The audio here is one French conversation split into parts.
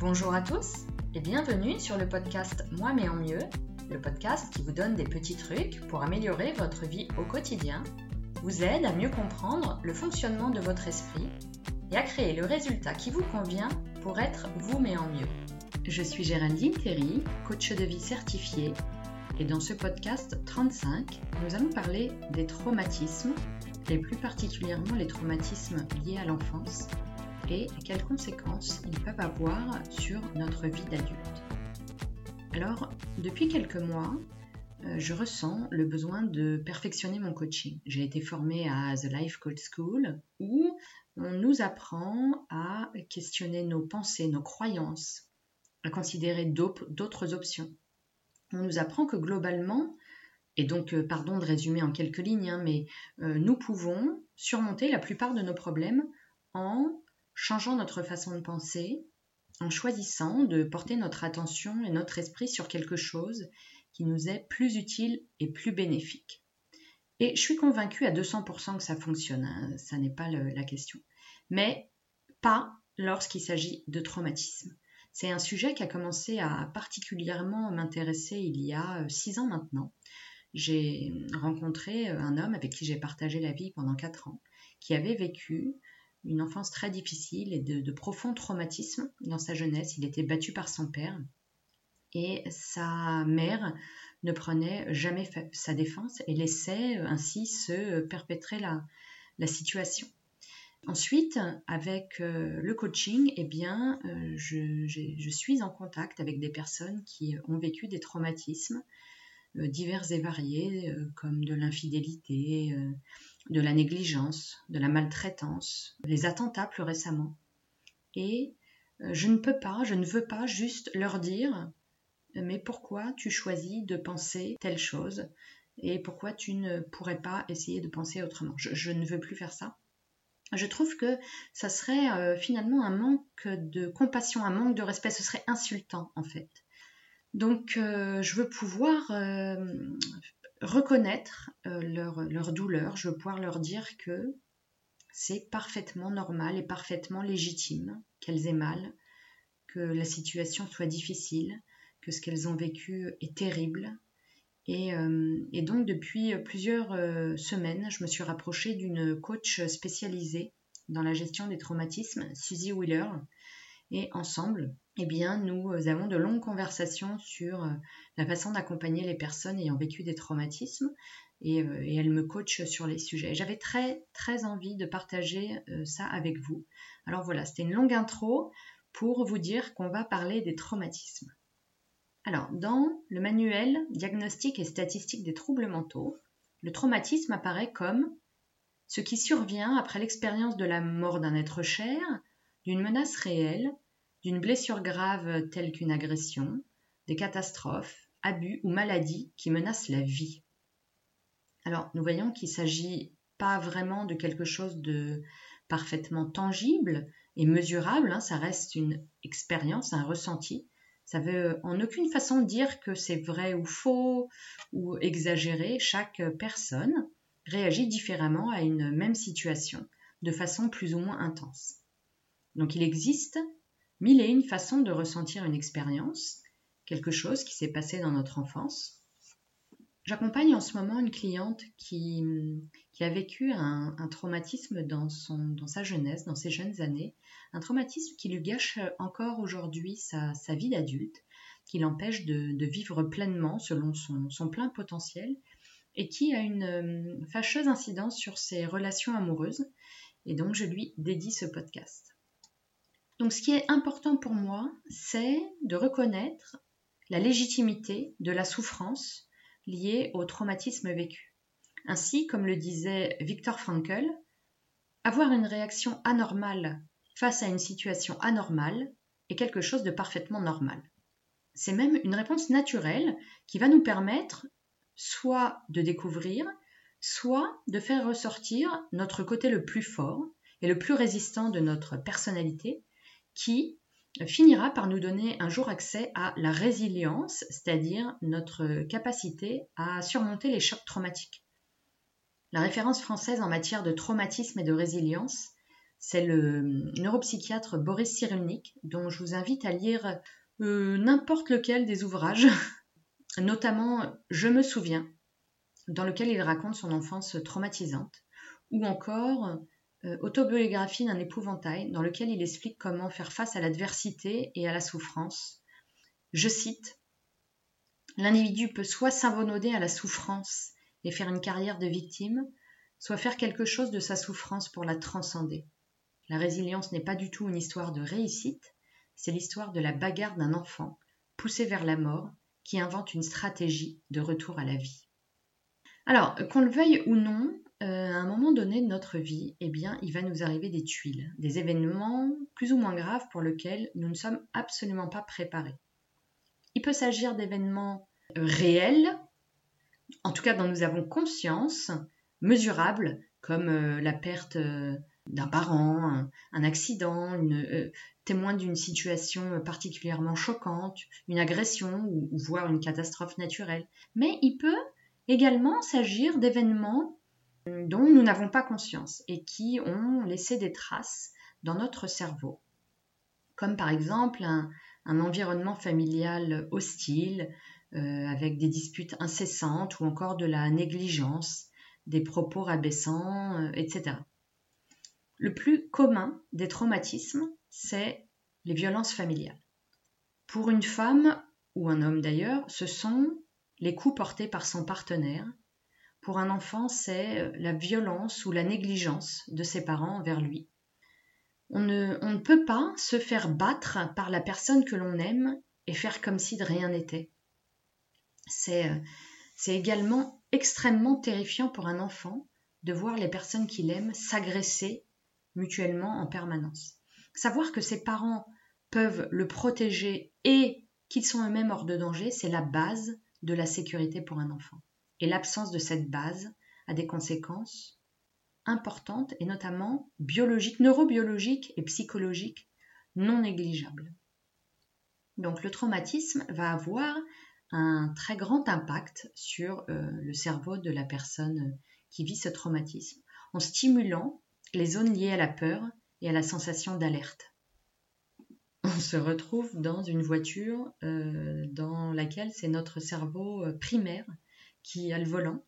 Bonjour à tous et bienvenue sur le podcast Moi mais en mieux, le podcast qui vous donne des petits trucs pour améliorer votre vie au quotidien, vous aide à mieux comprendre le fonctionnement de votre esprit et à créer le résultat qui vous convient pour être vous mais en mieux. Je suis Géraldine Terry, coach de vie certifiée et dans ce podcast 35, nous allons parler des traumatismes, et plus particulièrement les traumatismes liés à l'enfance et quelles conséquences ils peuvent avoir sur notre vie d'adulte. Alors, depuis quelques mois, euh, je ressens le besoin de perfectionner mon coaching. J'ai été formée à The Life Coach School où on nous apprend à questionner nos pensées, nos croyances, à considérer d'autres options. On nous apprend que globalement, et donc euh, pardon de résumer en quelques lignes, hein, mais euh, nous pouvons surmonter la plupart de nos problèmes en changeant notre façon de penser, en choisissant de porter notre attention et notre esprit sur quelque chose qui nous est plus utile et plus bénéfique. Et je suis convaincue à 200% que ça fonctionne, hein, ça n'est pas la question. Mais pas lorsqu'il s'agit de traumatisme. C'est un sujet qui a commencé à particulièrement m'intéresser il y a euh, six ans maintenant. J'ai rencontré euh, un homme avec qui j'ai partagé la vie pendant quatre ans, qui avait vécu une enfance très difficile et de, profonds traumatismes dans sa jeunesse. Il était battu par son père et sa mère ne prenait jamais sa défense et laissait ainsi se perpétrer la, situation. Ensuite, avec euh, le coaching, eh bien, euh, je, suis en contact avec des personnes qui ont vécu des traumatismes euh, divers et variés, comme de l'infidélité, de la négligence, de la maltraitance, les attentats plus récemment. Et euh, je ne peux pas, je ne veux pas juste leur dire mais pourquoi tu choisis de penser telle chose et pourquoi tu ne pourrais pas essayer de penser autrement. Je, ne veux plus faire ça. Je trouve que ça serait euh, finalement un manque de compassion, un manque de respect, ce serait insultant en fait. Donc euh, je veux pouvoir reconnaître euh, leur, douleur, je veux pouvoir leur dire que c'est parfaitement normal et parfaitement légitime qu'elles aient mal, que la situation soit difficile, que ce qu'elles ont vécu est terrible. Et, euh, donc depuis plusieurs euh, semaines, je me suis rapprochée d'une coach spécialisée dans la gestion des traumatismes, Suzy Wheeler, et ensemble, eh bien, nous euh, avons de longues conversations sur euh, la façon d'accompagner les personnes ayant vécu des traumatismes et, euh, elle me coach sur les sujets. J'avais très très envie de partager ça avec vous. Alors voilà, c'était une longue intro pour vous dire qu'on va parler des traumatismes. Alors, dans le manuel Diagnostic et statistique des troubles mentaux, le traumatisme apparaît comme ce qui survient après l'expérience de la mort d'un être cher, d'une menace réelle, d'une blessure grave telle qu'une agression, des catastrophes, abus ou maladies qui menacent la vie. Alors, nous voyons qu'il ne s'agit pas vraiment de quelque chose de parfaitement tangible et mesurable, hein, ça reste une expérience, un ressenti. Ça veut en aucune façon dire que c'est vrai ou faux ou exagéré. Chaque personne réagit différemment à une même situation, de façon plus ou moins intense. Donc il existe mille et une façons de ressentir une expérience, quelque chose qui s'est passé dans notre enfance. J'accompagne en ce moment une cliente qui, a vécu un, traumatisme dans, sa jeunesse, dans ses jeunes années, un traumatisme qui lui gâche encore aujourd'hui sa, vie d'adulte, qui l'empêche de, vivre pleinement selon son, son, plein potentiel et qui a une euh, fâcheuse incidence sur ses relations amoureuses. Et donc je lui dédie ce podcast. Donc ce qui est important pour moi, c'est de reconnaître la légitimité de la souffrance liée au traumatisme vécu. Ainsi, comme le disait Viktor Frankl, avoir une réaction anormale face à une situation anormale est quelque chose de parfaitement normal. C'est même une réponse naturelle qui va nous permettre soit de découvrir, soit de faire ressortir notre côté le plus fort et le plus résistant de notre personnalité qui finira par nous donner un jour accès à la résilience, c'est-à-dire notre capacité à surmonter les chocs traumatiques. La référence française en matière de traumatisme et de résilience, C'est le neuropsychiatre Boris Cyrulnik, dont je vous invite à lire euh, n'importe lequel des ouvrages, notamment Je me souviens, dans lequel il raconte son enfance traumatisante, ou encore Autobiographie d'un épouvantail, dans lequel il explique comment faire face à l'adversité et à la souffrance. Je cite L'individu peut soit s'abonner à la souffrance et faire une carrière de victime, soit faire quelque chose de sa souffrance pour la transcender. La résilience n'est pas du tout une histoire de réussite, c'est l'histoire de la bagarre d'un enfant poussé vers la mort qui invente une stratégie de retour à la vie. Alors, qu'on le veuille ou non, euh, à un moment donné de notre vie, eh bien, il va nous arriver des tuiles, des événements plus ou moins graves pour lesquels nous ne sommes absolument pas préparés. Il peut s'agir d'événements réels, en tout cas dont nous avons conscience, mesurables, comme euh, la perte euh, d'un parent, un, accident, une, témoin d'une situation particulièrement choquante, une agression ou, voire une catastrophe naturelle. Mais il peut également s'agir d'événements dont nous n'avons pas conscience et qui ont laissé des traces dans notre cerveau, comme par exemple un, environnement familial hostile, euh, avec des disputes incessantes ou encore de la négligence, des propos rabaissants, euh, etc. Le plus commun des traumatismes, c'est les violences familiales. Pour une femme, ou un homme d'ailleurs, ce sont les coups portés par son partenaire. Pour un enfant, c'est euh, la violence ou la négligence de ses parents envers lui. On ne, peut pas se faire battre par la personne que l'on aime et faire comme si de rien n'était. C'est, euh, c'est également extrêmement terrifiant pour un enfant de voir les personnes qu'il aime s'agresser mutuellement en permanence. Savoir que ses parents peuvent le protéger et qu'ils sont eux-mêmes hors de danger, c'est la base de la sécurité pour un enfant. Et l'absence de cette base a des conséquences importantes et notamment biologiques, neurobiologiques et psychologiques non négligeables. Donc le traumatisme va avoir un très grand impact sur euh, le cerveau de la personne qui vit ce traumatisme en stimulant les zones liées à la peur et à la sensation d'alerte on se retrouve dans une voiture euh, dans laquelle c'est notre cerveau euh, primaire qui a le volant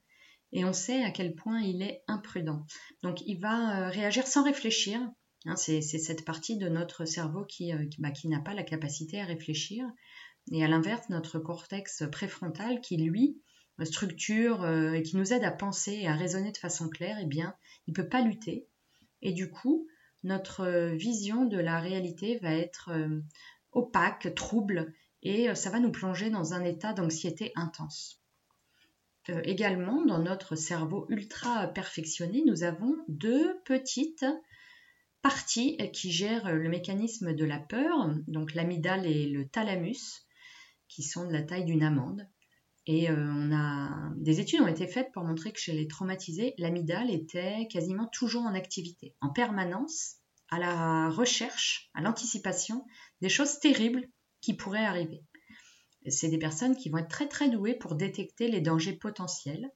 et on sait à quel point il est imprudent. Donc il va euh, réagir sans réfléchir. Hein, c'est cette partie de notre cerveau qui, bah, qui n'a pas la capacité à réfléchir. Et à l'inverse, notre cortex préfrontal qui, lui, structure et qui nous aide à penser et à raisonner de façon claire, eh bien, il ne peut pas lutter. Et du coup, notre euh, vision de la réalité va être euh, opaque, trouble, et euh, ça va nous plonger dans un état d'anxiété intense. Également, dans notre cerveau ultra perfectionné, nous avons deux petites parties qui gèrent le mécanisme de la peur, donc l'amygdale et le thalamus, qui sont de la taille d'une amande. Et on a des études ont été faites pour montrer que chez les traumatisés, l'amygdale était quasiment toujours en activité, en permanence, à la recherche, à l'anticipation des choses terribles qui pourraient arriver. C'est des personnes qui vont être très très douées pour détecter les dangers potentiels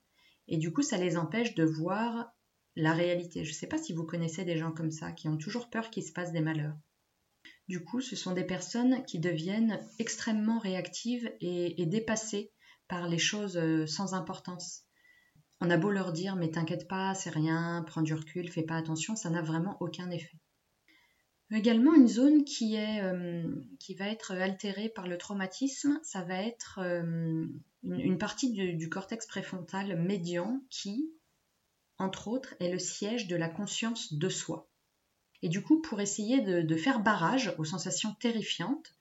et du coup ça les empêche de voir la réalité. Je ne sais pas si vous connaissez des gens comme ça qui ont toujours peur qu'il se passe des malheurs. Du coup, ce sont des personnes qui deviennent extrêmement réactives et, et dépassées par les choses euh, sans importance. On a beau leur dire mais t'inquiète pas, c'est rien, prends du recul, fais pas attention, ça n'a vraiment aucun effet. Également, une zone qui, est, euh, qui va être altérée par le traumatisme, ça va être euh, une, partie du, cortex préfrontal médian qui, entre autres, est le siège de la conscience de soi. Et du coup, pour essayer de, faire barrage aux sensations terrifiantes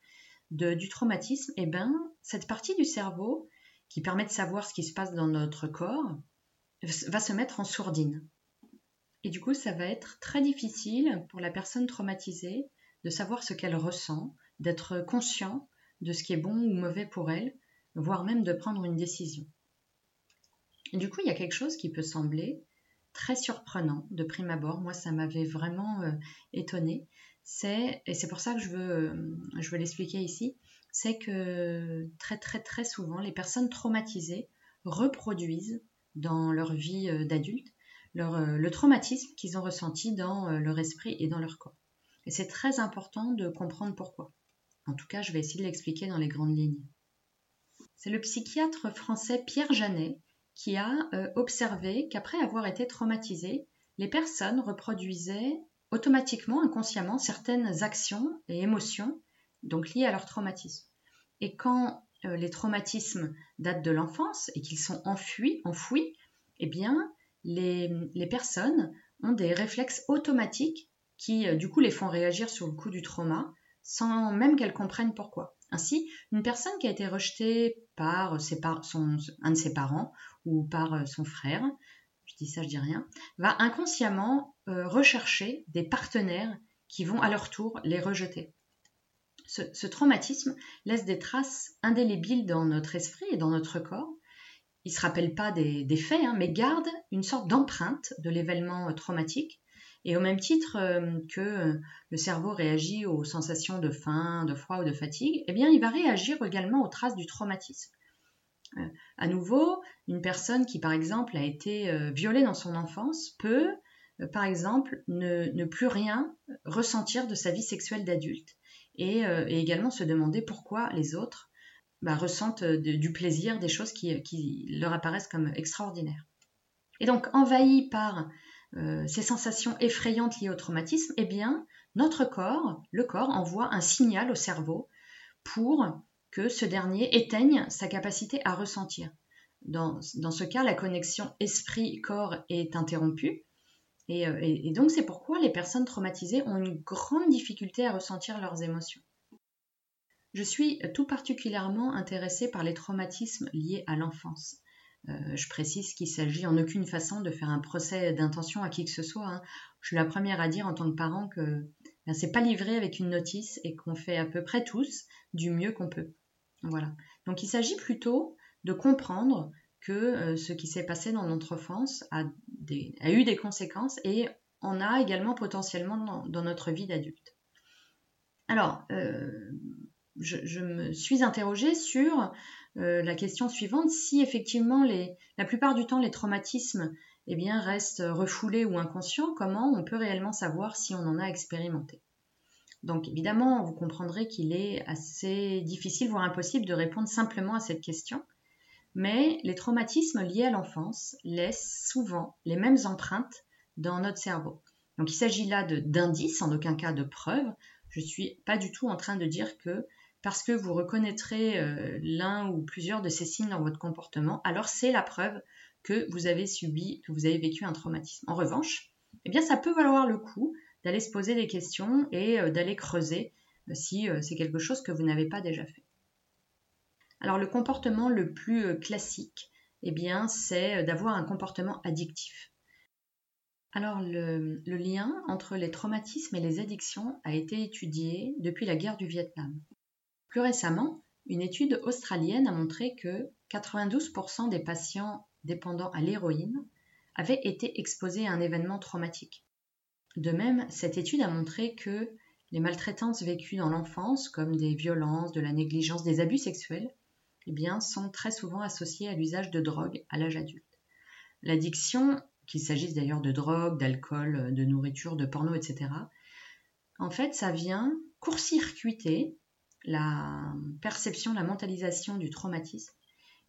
du traumatisme, eh ben, cette partie du cerveau qui permet de savoir ce qui se passe dans notre corps va se mettre en sourdine. Et du coup, ça va être très difficile pour la personne traumatisée de savoir ce qu'elle ressent, d'être conscient de ce qui est bon ou mauvais pour elle, voire même de prendre une décision. Et du coup, il y a quelque chose qui peut sembler très surprenant de prime abord. Moi, ça m'avait vraiment euh, étonné. C'est, et c'est pour ça que je veux, euh, je veux l'expliquer ici, c'est que très très très souvent, les personnes traumatisées reproduisent dans leur vie euh, d'adulte le traumatisme qu'ils ont ressenti dans leur esprit et dans leur corps. Et c'est très important de comprendre pourquoi. En tout cas, je vais essayer de l'expliquer dans les grandes lignes. C'est le psychiatre français Pierre Janet qui a observé qu'après avoir été traumatisé, les personnes reproduisaient automatiquement, inconsciemment, certaines actions et émotions donc liées à leur traumatisme. Et quand euh, les traumatismes datent de l'enfance et qu'ils sont enfuis, enfouis, eh bien, les, personnes ont des réflexes automatiques qui, euh, du coup, les font réagir sur le coup du trauma sans même qu'elles comprennent pourquoi. Ainsi, une personne qui a été rejetée par, son, un de ses parents ou par euh, son frère je dis ça, je dis rien, va inconsciemment euh, rechercher des partenaires qui vont à leur tour les rejeter. Ce, traumatisme laisse des traces indélébiles dans notre esprit et dans notre corps. Il ne se rappelle pas des, faits, hein, mais garde une sorte d'empreinte de l'événement euh, traumatique. Et au même titre euh, que le cerveau réagit aux sensations de faim, de froid ou de fatigue, eh bien, il va réagir également aux traces du traumatisme. Euh, à nouveau, une personne qui, par exemple, a été euh, violée dans son enfance peut, euh, par exemple, ne, plus rien ressentir de sa vie sexuelle d'adulte et, également se demander pourquoi les autres bah, ressentent du plaisir, des choses qui, leur apparaissent comme extraordinaires. Et donc, envahi par ces sensations effrayantes liées au traumatisme, eh bien, notre corps, le corps, envoie un signal au cerveau pour que ce dernier éteigne sa capacité à ressentir. Dans, ce cas, la connexion esprit-corps est interrompue. Euh, et, donc c'est pourquoi les personnes traumatisées ont une grande difficulté à ressentir leurs émotions. Je suis tout particulièrement intéressée par les traumatismes liés à l'enfance. Euh, je précise qu'il s'agit en aucune façon de faire un procès d'intention à qui que ce soit. Hein. Je suis la première à dire en tant que parent que ben, c'est pas livré avec une notice et qu'on fait à peu près tous du mieux qu'on peut. Voilà. Donc il s'agit plutôt de comprendre que euh, ce qui s'est passé dans notre enfance a, eu des conséquences et en a également potentiellement dans, notre vie d'adulte. Alors, euh, je, me suis interrogée sur euh, la question suivante, si effectivement la plupart du temps les traumatismes eh bien, restent refoulés ou inconscients, comment on peut réellement savoir si on en a expérimenté? Donc évidemment, vous comprendrez qu'il est assez difficile, voire impossible, de répondre simplement à cette question. Mais les traumatismes liés à l'enfance laissent souvent les mêmes empreintes dans notre cerveau. Donc il s'agit là d'indices, en aucun cas de preuves. Je ne suis pas du tout en train de dire que parce que vous reconnaîtrez euh, l'un ou plusieurs de ces signes dans votre comportement, alors c'est la preuve que vous avez subi, que vous avez vécu un traumatisme. En revanche, eh bien ça peut valoir le coup d'aller se poser des questions et euh, d'aller creuser euh, si c'est quelque chose que vous n'avez pas déjà fait. Alors le comportement le plus classique, eh bien, c'est d'avoir un comportement addictif. Alors le, lien entre les traumatismes et les addictions a été étudié depuis la guerre du Vietnam. Plus récemment, une étude australienne a montré que 92% des patients dépendants à l'héroïne avaient été exposés à un événement traumatique. De même, cette étude a montré que les maltraitances vécues dans l'enfance, comme des violences, de la négligence, des abus sexuels, eh bien, sont très souvent associées à l'usage de drogue à l'âge adulte. L'addiction, qu'il s'agisse d'ailleurs de drogue, d'alcool, de nourriture, de porno, etc., en fait, ça vient court-circuiter la perception, la mentalisation du traumatisme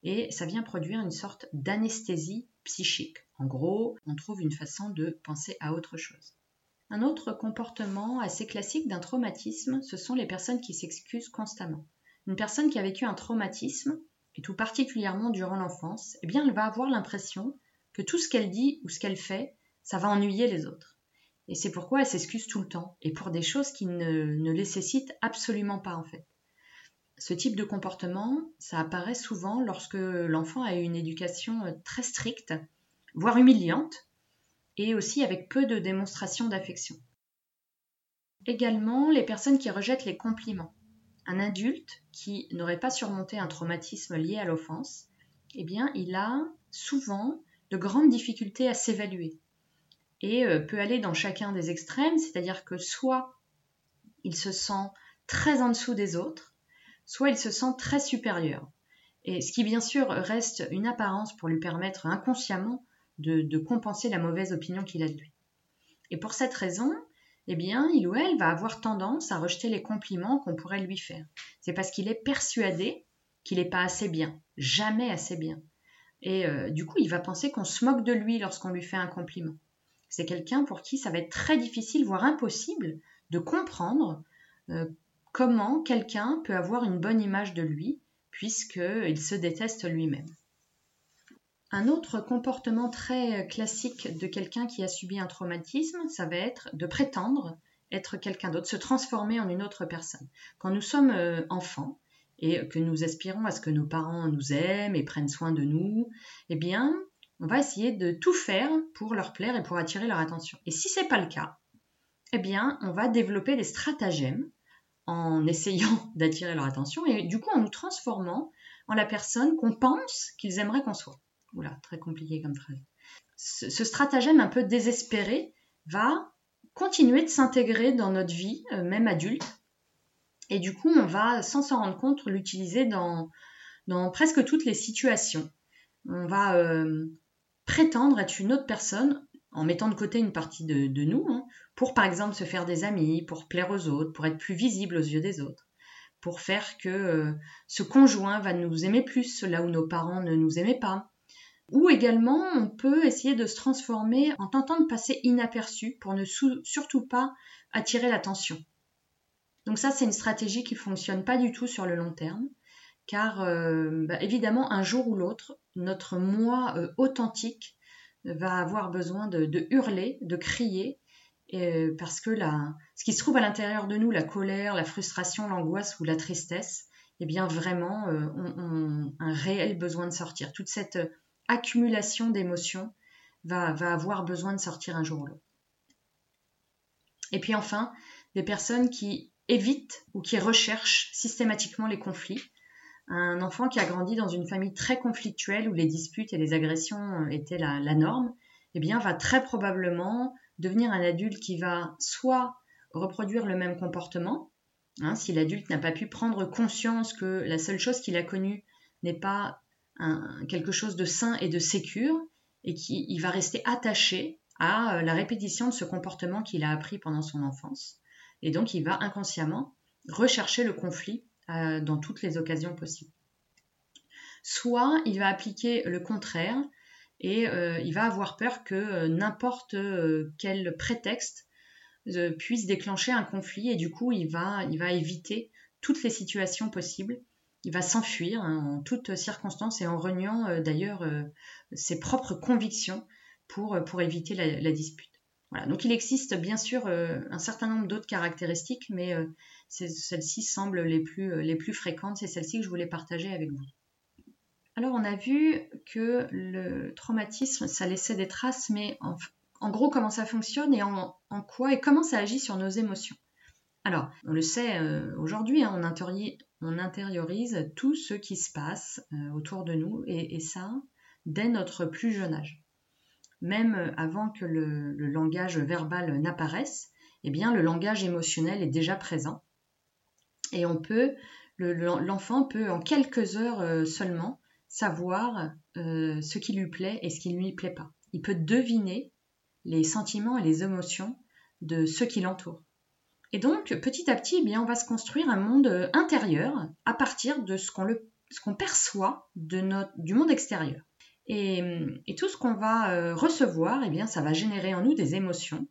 et ça vient produire une sorte d'anesthésie psychique. En gros, on trouve une façon de penser à autre chose. Un autre comportement assez classique d'un traumatisme, ce sont les personnes qui s'excusent constamment. Une personne qui a vécu un traumatisme, et tout particulièrement durant l'enfance, eh bien, elle va avoir l'impression que tout ce qu'elle dit ou ce qu'elle fait, ça va ennuyer les autres. Et c'est pourquoi elle s'excuse tout le temps, et pour des choses qui ne, ne nécessitent absolument pas en fait. Ce type de comportement, ça apparaît souvent lorsque l'enfant a une éducation euh, très stricte, voire humiliante, et aussi avec peu de démonstration d'affection. Également, les personnes qui rejettent les compliments. Un adulte qui n'aurait pas surmonté un traumatisme lié à l'offense, eh bien, il a souvent de grandes difficultés à s'évaluer et euh, peut aller dans chacun des extrêmes, c'est-à-dire que soit il se sent très en dessous des autres, soit il se sent très supérieur. Et ce qui bien sûr reste une apparence pour lui permettre inconsciemment de, compenser la mauvaise opinion qu'il a de lui. Et pour cette raison, eh bien, il ou elle va avoir tendance à rejeter les compliments qu'on pourrait lui faire. C'est parce qu'il est persuadé qu'il n'est pas assez bien, jamais assez bien. Et euh, du coup, il va penser qu'on se moque de lui lorsqu'on lui fait un compliment. C'est quelqu'un pour qui ça va être très difficile, voire impossible, de comprendre euh, comment quelqu'un peut avoir une bonne image de lui, puisqu'il se déteste lui-même. Un autre comportement très classique de quelqu'un qui a subi un traumatisme, ça va être de prétendre être quelqu'un d'autre, se transformer en une autre personne. Quand nous sommes euh, enfants et que nous aspirons à ce que nos parents nous aiment et prennent soin de nous, eh bien, on va essayer de tout faire pour leur plaire et pour attirer leur attention. Et si ce n'est pas le cas, eh bien, on va développer des stratagèmes en essayant d'attirer leur attention et du coup en nous transformant en la personne qu'on pense qu'ils aimeraient qu'on soit. Oula, très compliqué comme phrase. Ce, stratagème un peu désespéré va continuer de s'intégrer dans notre vie, euh, même adulte. Et du coup, on va, sans s'en rendre compte, l'utiliser dans, dans presque toutes les situations. On va euh, prétendre être une autre personne en mettant de côté une partie de, nous, hein, pour par exemple se faire des amis, pour plaire aux autres, pour être plus visible aux yeux des autres, pour faire que euh, ce conjoint va nous aimer plus là où nos parents ne nous aimaient pas, ou également, on peut essayer de se transformer en tentant de passer inaperçu pour ne surtout pas attirer l'attention. Donc ça, c'est une stratégie qui fonctionne pas du tout sur le long terme, car euh, bah, évidemment, un jour ou l'autre, notre moi euh, authentique va avoir besoin de, hurler, de crier, euh, parce que ce qui se trouve à l'intérieur de nous, la colère, la frustration, l'angoisse ou la tristesse, eh bien vraiment, ont un réel besoin de sortir. Toute cette accumulation d'émotions va, avoir besoin de sortir un jour ou l'autre. Et puis enfin, des personnes qui évitent ou qui recherchent systématiquement les conflits. Un enfant qui a grandi dans une famille très conflictuelle où les disputes et les agressions étaient la, norme, eh bien, va très probablement devenir un adulte qui va soit reproduire le même comportement, hein, si l'adulte n'a pas pu prendre conscience que la seule chose qu'il a connue n'est pas quelque chose de sain et de sécure et qui il va rester attaché à euh, la répétition de ce comportement qu'il a appris pendant son enfance. Et donc il va inconsciemment rechercher le conflit euh, dans toutes les occasions possibles. Soit il va appliquer le contraire et euh, il va avoir peur que n'importe quel prétexte puisse déclencher un conflit et du coup il va, il va éviter toutes les situations possibles il va s'enfuir en toutes circonstances et en reniant euh, d'ailleurs euh, ses propres convictions euh, pour éviter la, dispute. Donc il existe bien sûr un certain nombre d'autres caractéristiques, mais celles-ci semblent les plus, les plus fréquentes. C'est celles-ci que je voulais partager avec vous. Alors on a vu que le traumatisme, ça laissait des traces, mais en, gros comment ça fonctionne et en, quoi et comment ça agit sur nos émotions? Alors, on le sait aujourd'hui, hein, on, intériorise tout ce qui se passe euh, autour de nous et, ça dès notre plus jeune âge. Même avant que le, langage verbal n'apparaisse, eh bien le langage émotionnel est déjà présent et on peut l'enfant peut en quelques heures euh, seulement savoir euh, ce qui lui plaît et ce qui ne lui plaît pas. Il peut deviner les sentiments et les émotions de ceux qui l'entourent. Et donc, petit à petit, eh bien, on va se construire un monde euh, intérieur à partir de ce qu'on perçoit du monde extérieur. Et, tout ce qu'on va euh, recevoir, eh bien, ça va générer en nous des émotions.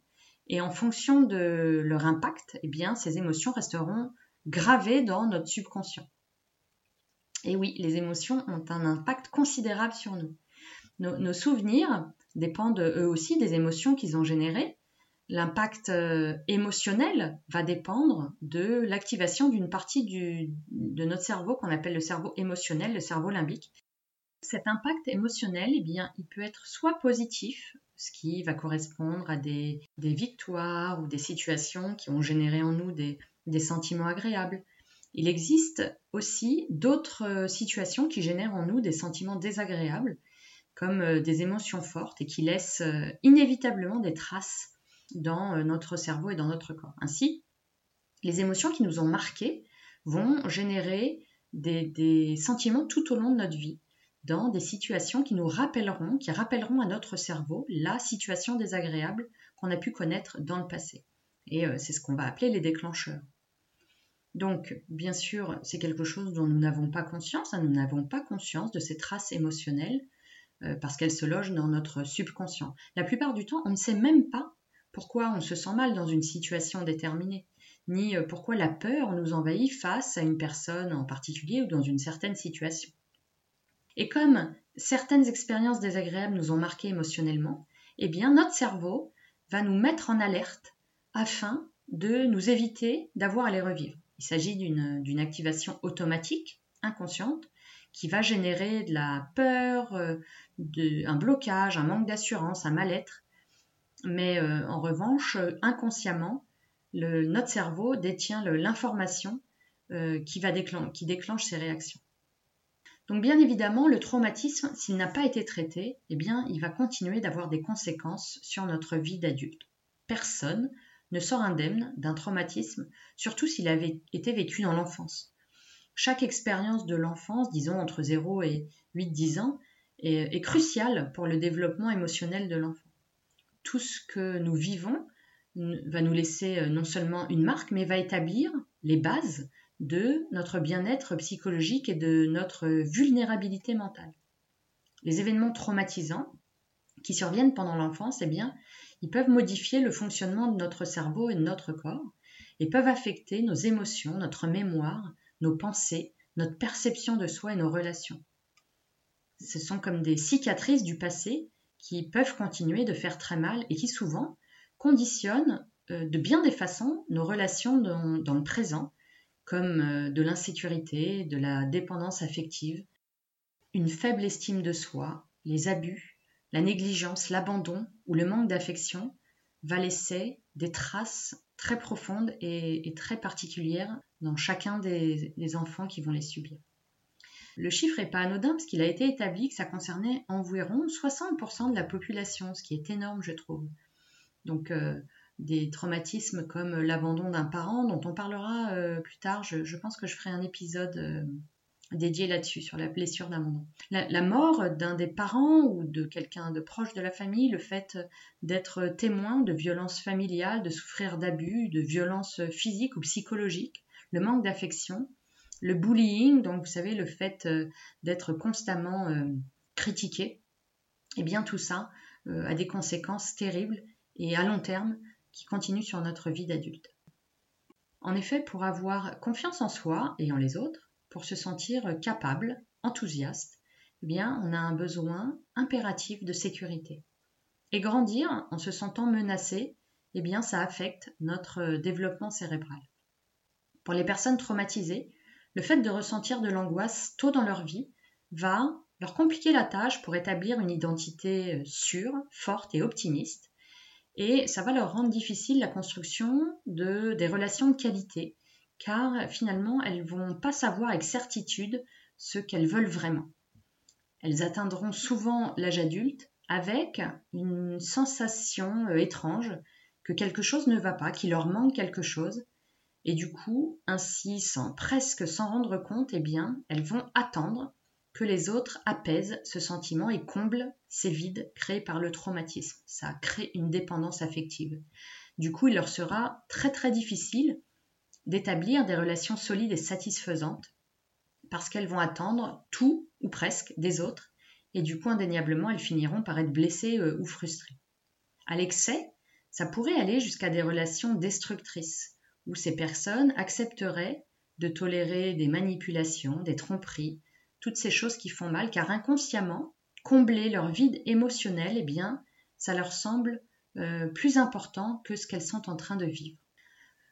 Et en fonction de leur impact, eh bien, ces émotions resteront gravées dans notre subconscient. Et oui, les émotions ont un impact considérable sur nous. Nos, souvenirs dépendent eux aussi des émotions qu'ils ont générées. L'impact euh, émotionnel va dépendre de l'activation d'une partie de notre cerveau qu'on appelle le cerveau émotionnel, le cerveau limbique. Cet impact émotionnel, eh bien, il peut être soit positif, ce qui va correspondre à des, victoires ou des situations qui ont généré en nous des, sentiments agréables. Il existe aussi d'autres euh, situations qui génèrent en nous des sentiments désagréables, comme euh, des émotions fortes et qui laissent inévitablement des traces dans euh, notre cerveau et dans notre corps. Ainsi, les émotions qui nous ont marqués vont générer des, sentiments tout au long de notre vie. Dans des situations qui nous rappelleront, qui rappelleront à notre cerveau la situation désagréable qu'on a pu connaître dans le passé. Et euh, c'est ce qu'on va appeler les déclencheurs. Donc, bien sûr, c'est quelque chose dont nous n'avons pas conscience, hein, nous n'avons pas conscience de ces traces émotionnelles euh, parce qu'elles se logent dans notre subconscient. La plupart du temps, on ne sait même pas pourquoi on se sent mal dans une situation déterminée, ni euh, pourquoi la peur nous envahit face à une personne en particulier ou dans une certaine situation. Et comme certaines expériences désagréables nous ont marqués émotionnellement, eh bien notre cerveau va nous mettre en alerte afin de nous éviter d'avoir à les revivre. Il s'agit d'une activation automatique, inconsciente, qui va générer de la peur, euh, un blocage, un manque d'assurance, un mal-être. Mais euh, en revanche, inconsciemment, notre cerveau détient l'information euh, qui, qui déclenche ces réactions. Donc bien évidemment, le traumatisme, s'il n'a pas été traité, eh bien, il va continuer d'avoir des conséquences sur notre vie d'adulte. Personne ne sort indemne d'un traumatisme, surtout s'il avait été vécu dans l'enfance. Chaque expérience de l'enfance, disons entre 0 et 8-10 ans, est, est cruciale pour le développement émotionnel de l'enfant. Tout ce que nous vivons va nous laisser euh, non seulement une marque, mais va établir les bases de notre bien-être psychologique et de notre vulnérabilité mentale. Les événements traumatisants qui surviennent pendant l'enfance, eh bien, ils peuvent modifier le fonctionnement de notre cerveau et de notre corps et peuvent affecter nos émotions, notre mémoire, nos pensées, notre perception de soi et nos relations. Ce sont comme des cicatrices du passé qui peuvent continuer de faire très mal et qui souvent conditionnent euh, de bien des façons nos relations dans, le présent comme euh, de l'insécurité, de la dépendance affective, une faible estime de soi, les abus, la négligence, l'abandon ou le manque d'affection va laisser des traces très profondes et, très particulières dans chacun des, enfants qui vont les subir. Le chiffre n'est pas anodin parce qu'il a été établi que ça concernait environ 60% de la population, ce qui est énorme, je trouve. Donc, euh, des traumatismes comme l'abandon d'un parent, dont on parlera euh, plus tard. Je, pense que je ferai un épisode euh, dédié là-dessus, sur la blessure d'abandon. La, la, mort d'un des parents ou de quelqu'un de proche de la famille, le fait d'être témoin de violences familiales, de souffrir d'abus, de violences physiques ou psychologiques, le manque d'affection, le bullying, donc vous savez, le fait euh, d'être constamment critiqué, et eh bien tout ça a des conséquences terribles et à long terme qui continue sur notre vie d'adulte. En effet, pour avoir confiance en soi et en les autres, pour se sentir capable, enthousiaste, eh bien, on a un besoin impératif de sécurité. Et grandir en se sentant menacé, eh bien, ça affecte notre développement cérébral. Pour les personnes traumatisées, le fait de ressentir de l'angoisse tôt dans leur vie va leur compliquer la tâche pour établir une identité sûre, forte et optimiste, et ça va leur rendre difficile la construction de, des relations de qualité, car finalement, elles vont pas savoir avec certitude ce qu'elles veulent vraiment. Elles atteindront souvent l'âge adulte avec une sensation euh, étrange que quelque chose ne va pas, qu'il leur manque quelque chose, et du coup, ainsi, sans presque s'en rendre compte, eh bien, elles vont attendre que les autres apaisent ce sentiment et comblent ces vides créés par le traumatisme. Ça crée une dépendance affective. Du coup, il leur sera très très difficile d'établir des relations solides et satisfaisantes parce qu'elles vont attendre tout ou presque des autres et du coup indéniablement elles finiront par être blessées euh, ou frustrées. À l'excès, ça pourrait aller jusqu'à des relations destructrices où ces personnes accepteraient de tolérer des manipulations, des tromperies, toutes ces choses qui font mal, car inconsciemment, combler leur vide émotionnel, eh bien, ça leur semble euh, plus important que ce qu'elles sont en train de vivre.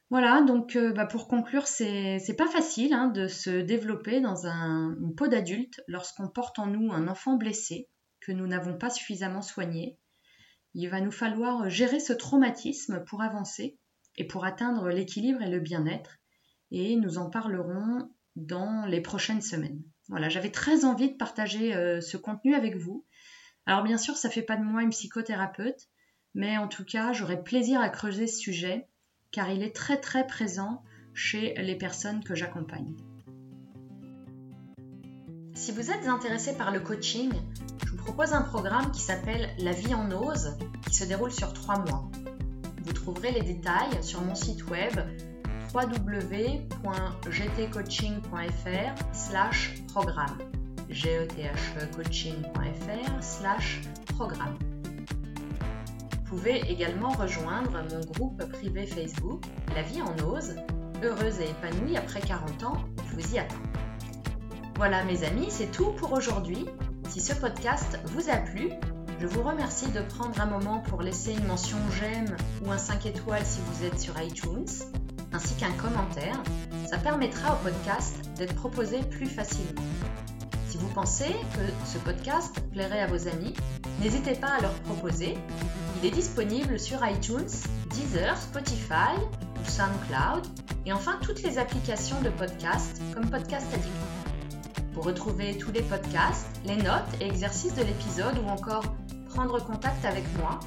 Voilà, donc euh, bah, pour conclure, c'est pas facile hein, de se développer dans un, une peau d'adulte lorsqu'on porte en nous un enfant blessé que nous n'avons pas suffisamment soigné. Il va nous falloir gérer ce traumatisme pour avancer et pour atteindre l'équilibre et le bien-être. Et nous en parlerons dans les prochaines semaines. Voilà, j'avais très envie de partager euh, ce contenu avec vous. Alors bien sûr, ça ne fait pas de moi une psychothérapeute, mais en tout cas, j'aurais plaisir à creuser ce sujet car il est très très présent chez les personnes que j'accompagne. Si vous êtes intéressé par le coaching, je vous propose un programme qui s'appelle La vie en ose, qui se déroule sur trois mois. Vous trouverez les détails sur mon site web www.gtcoaching.fr slash programme gethcoaching.fr slash programme. Vous pouvez également rejoindre mon groupe privé Facebook La vie en ose, heureuse et épanouie après 40 ans, vous y attends. Voilà mes amis, c'est tout pour aujourd'hui. Si ce podcast vous a plu, je vous remercie de prendre un moment pour laisser une mention j'aime ou un 5 étoiles si vous êtes sur iTunes, ainsi qu'un commentaire. Ça permettra au podcast d'être proposé plus facilement. Si vous pensez que ce podcast plairait à vos amis, n'hésitez pas à leur proposer. Il est disponible sur iTunes, Deezer, Spotify ou SoundCloud et enfin toutes les applications de podcast comme Podcast Addict. Pour retrouver tous les podcasts, les notes et exercices de l'épisode ou encore prendre contact avec moi,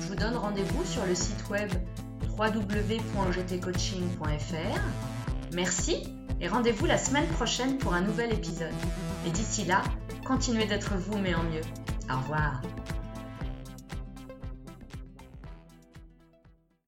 je vous donne rendez-vous sur le site web www.gtcoaching.fr. Merci et rendez-vous la semaine prochaine pour un nouvel épisode. Et d'ici là, continuez d'être vous mais en mieux. Au revoir.